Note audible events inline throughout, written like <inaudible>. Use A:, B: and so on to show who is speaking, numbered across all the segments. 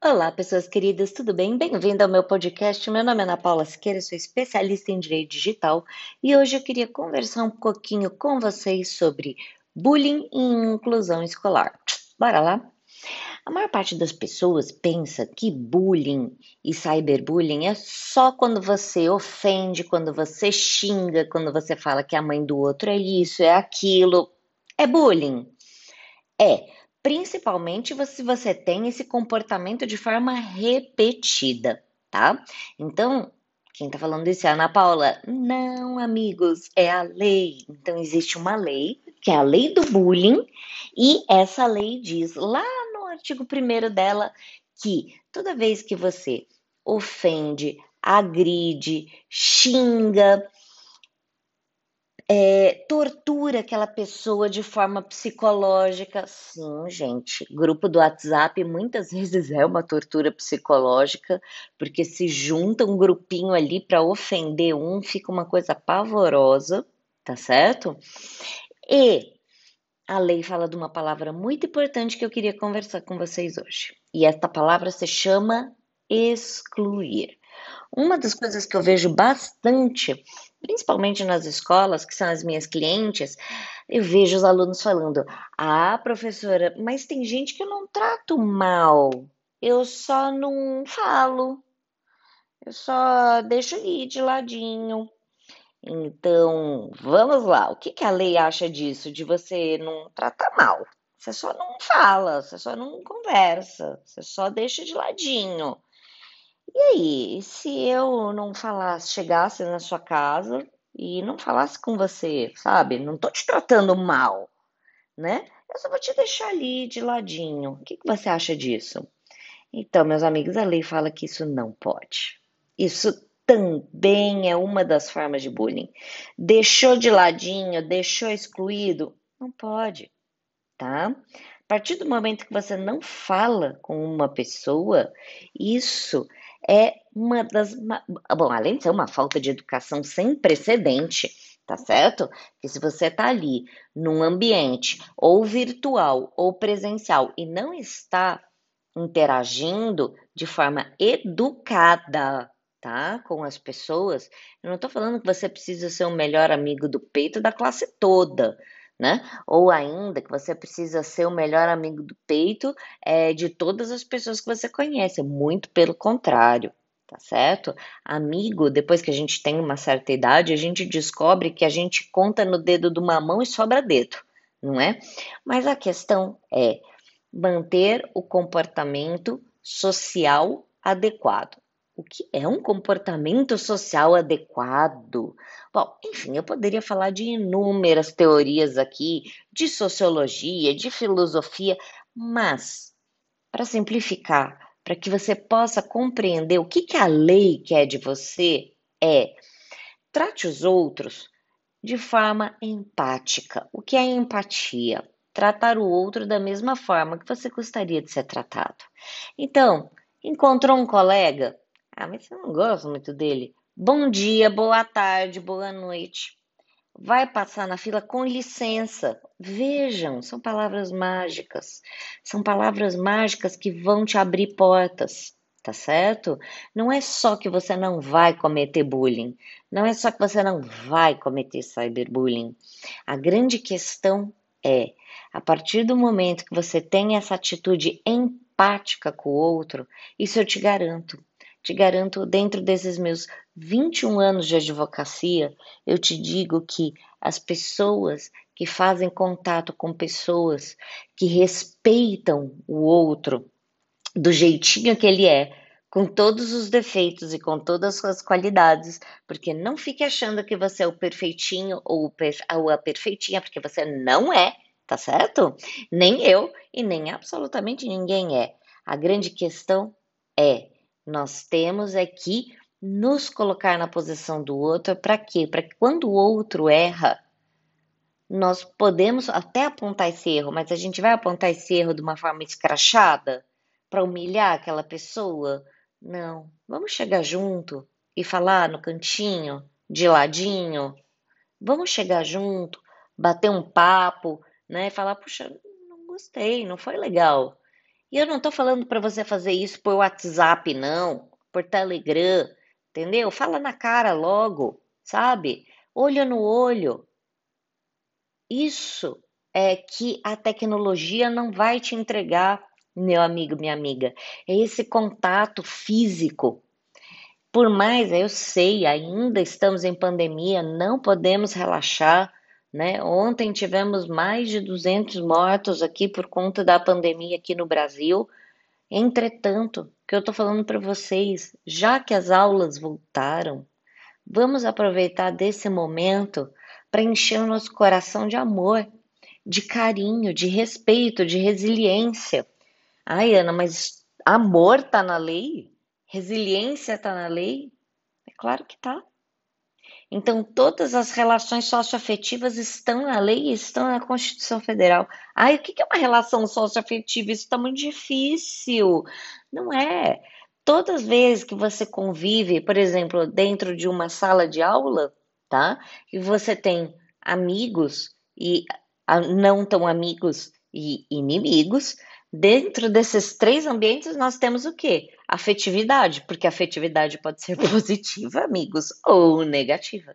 A: Olá, pessoas queridas, tudo bem? Bem-vindo ao meu podcast. Meu nome é Ana Paula Siqueira, sou especialista em direito digital e hoje eu queria conversar um pouquinho com vocês sobre bullying e inclusão escolar. Bora lá? A maior parte das pessoas pensa que bullying e cyberbullying é só quando você ofende, quando você xinga, quando você fala que a mãe do outro é isso, é aquilo. É bullying. É, principalmente se você tem esse comportamento de forma repetida, tá? Então, quem tá falando isso é a Ana Paula? Não, amigos, é a lei. Então, existe uma lei, que é a lei do bullying, e essa lei diz lá no artigo 1 dela que toda vez que você ofende, agride, xinga, é, tortura aquela pessoa de forma psicológica. Sim, gente, grupo do WhatsApp muitas <laughs> vezes é uma tortura psicológica, porque se junta um grupinho ali para ofender um, fica uma coisa pavorosa, tá certo? E a lei fala de uma palavra muito importante que eu queria conversar com vocês hoje. E esta palavra se chama excluir. Uma das coisas que eu vejo bastante principalmente nas escolas, que são as minhas clientes, eu vejo os alunos falando: Ah, professora, mas tem gente que eu não trato mal, eu só não falo, eu só deixo ali de ladinho. Então, vamos lá, o que, que a lei acha disso, de você não tratar mal? Você só não fala, você só não conversa, você só deixa de ladinho. E aí, se eu não falasse, chegasse na sua casa e não falasse com você, sabe? Não tô te tratando mal, né? Eu só vou te deixar ali de ladinho. O que, que você acha disso? Então, meus amigos, a lei fala que isso não pode. Isso também é uma das formas de bullying. Deixou de ladinho, deixou excluído? Não pode, tá? A partir do momento que você não fala com uma pessoa, isso é uma das. Bom, além de ser uma falta de educação sem precedente, tá certo? Que se você tá ali num ambiente ou virtual ou presencial e não está interagindo de forma educada, tá? Com as pessoas, eu não tô falando que você precisa ser o melhor amigo do peito da classe toda né? Ou ainda que você precisa ser o melhor amigo do peito é, de todas as pessoas que você conhece, muito pelo contrário, tá certo? Amigo, depois que a gente tem uma certa idade, a gente descobre que a gente conta no dedo de uma mão e sobra dedo, não é? Mas a questão é manter o comportamento social adequado o que é um comportamento social adequado? Bom, enfim, eu poderia falar de inúmeras teorias aqui, de sociologia, de filosofia, mas, para simplificar, para que você possa compreender o que, que a lei quer de você, é trate os outros de forma empática. O que é empatia? Tratar o outro da mesma forma que você gostaria de ser tratado. Então, encontrou um colega? Ah, mas eu não gosto muito dele. Bom dia, boa tarde, boa noite. Vai passar na fila com licença. Vejam, são palavras mágicas. São palavras mágicas que vão te abrir portas, tá certo? Não é só que você não vai cometer bullying. Não é só que você não vai cometer cyberbullying. A grande questão é, a partir do momento que você tem essa atitude empática com o outro, isso eu te garanto, te garanto, dentro desses meus 21 anos de advocacia, eu te digo que as pessoas que fazem contato com pessoas que respeitam o outro do jeitinho que ele é, com todos os defeitos e com todas as suas qualidades, porque não fique achando que você é o perfeitinho ou a perfeitinha, porque você não é, tá certo? Nem eu e nem absolutamente ninguém é. A grande questão é nós temos é que nos colocar na posição do outro para quê? Para que quando o outro erra, nós podemos até apontar esse erro, mas a gente vai apontar esse erro de uma forma escrachada para humilhar aquela pessoa? Não. Vamos chegar junto e falar no cantinho, de ladinho. Vamos chegar junto, bater um papo, né? Falar, puxa, não gostei, não foi legal. E eu não tô falando para você fazer isso por WhatsApp, não, por Telegram, entendeu? Fala na cara logo, sabe? Olho no olho. Isso é que a tecnologia não vai te entregar, meu amigo, minha amiga. É esse contato físico. Por mais, eu sei, ainda estamos em pandemia, não podemos relaxar, né? Ontem tivemos mais de 200 mortos aqui por conta da pandemia aqui no Brasil. Entretanto, que eu estou falando para vocês, já que as aulas voltaram, vamos aproveitar desse momento para encher o nosso coração de amor, de carinho, de respeito, de resiliência. Ai, Ana, mas amor está na lei? Resiliência está na lei? É claro que está. Então, todas as relações socioafetivas estão na lei e estão na Constituição Federal. Ai, o que é uma relação socioafetiva? Isso está muito difícil. Não é. Todas as vezes que você convive, por exemplo, dentro de uma sala de aula, tá? E você tem amigos e não tão amigos e inimigos, Dentro desses três ambientes, nós temos o quê? Afetividade, porque a afetividade pode ser <laughs> positiva, amigos, ou negativa,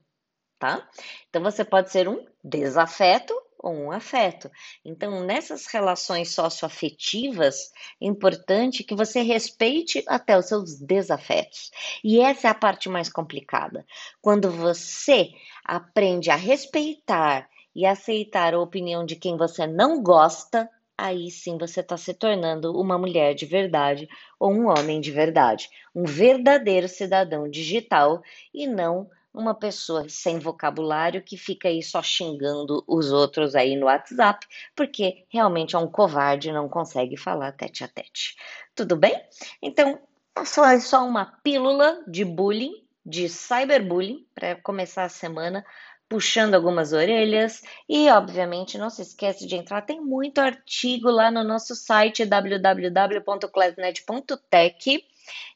A: tá? Então você pode ser um desafeto ou um afeto. Então, nessas relações socioafetivas, é importante que você respeite até os seus desafetos. E essa é a parte mais complicada. Quando você aprende a respeitar e aceitar a opinião de quem você não gosta, aí sim você está se tornando uma mulher de verdade ou um homem de verdade, um verdadeiro cidadão digital e não uma pessoa sem vocabulário que fica aí só xingando os outros aí no WhatsApp, porque realmente é um covarde e não consegue falar tete a tete. Tudo bem? Então, só é só uma pílula de bullying, de cyberbullying, para começar a semana puxando algumas orelhas e, obviamente, não se esquece de entrar. Tem muito artigo lá no nosso site www.classnet.tech.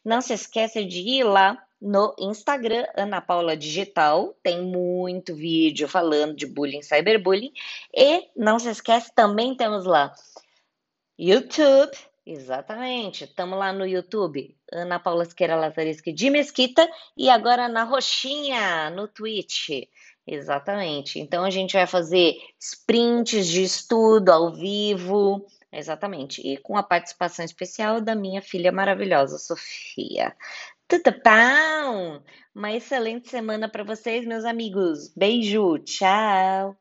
A: Não se esquece de ir lá no Instagram, Ana Paula Digital. Tem muito vídeo falando de bullying, cyberbullying. E não se esquece, também temos lá YouTube. Exatamente, estamos lá no YouTube, Ana Paula Siqueira Lazariski de Mesquita e agora na Roxinha, no Twitch. Exatamente. Então a gente vai fazer sprints de estudo ao vivo, exatamente, e com a participação especial da minha filha maravilhosa, Sofia. Tudo bom? Uma excelente semana para vocês, meus amigos. Beijo, tchau.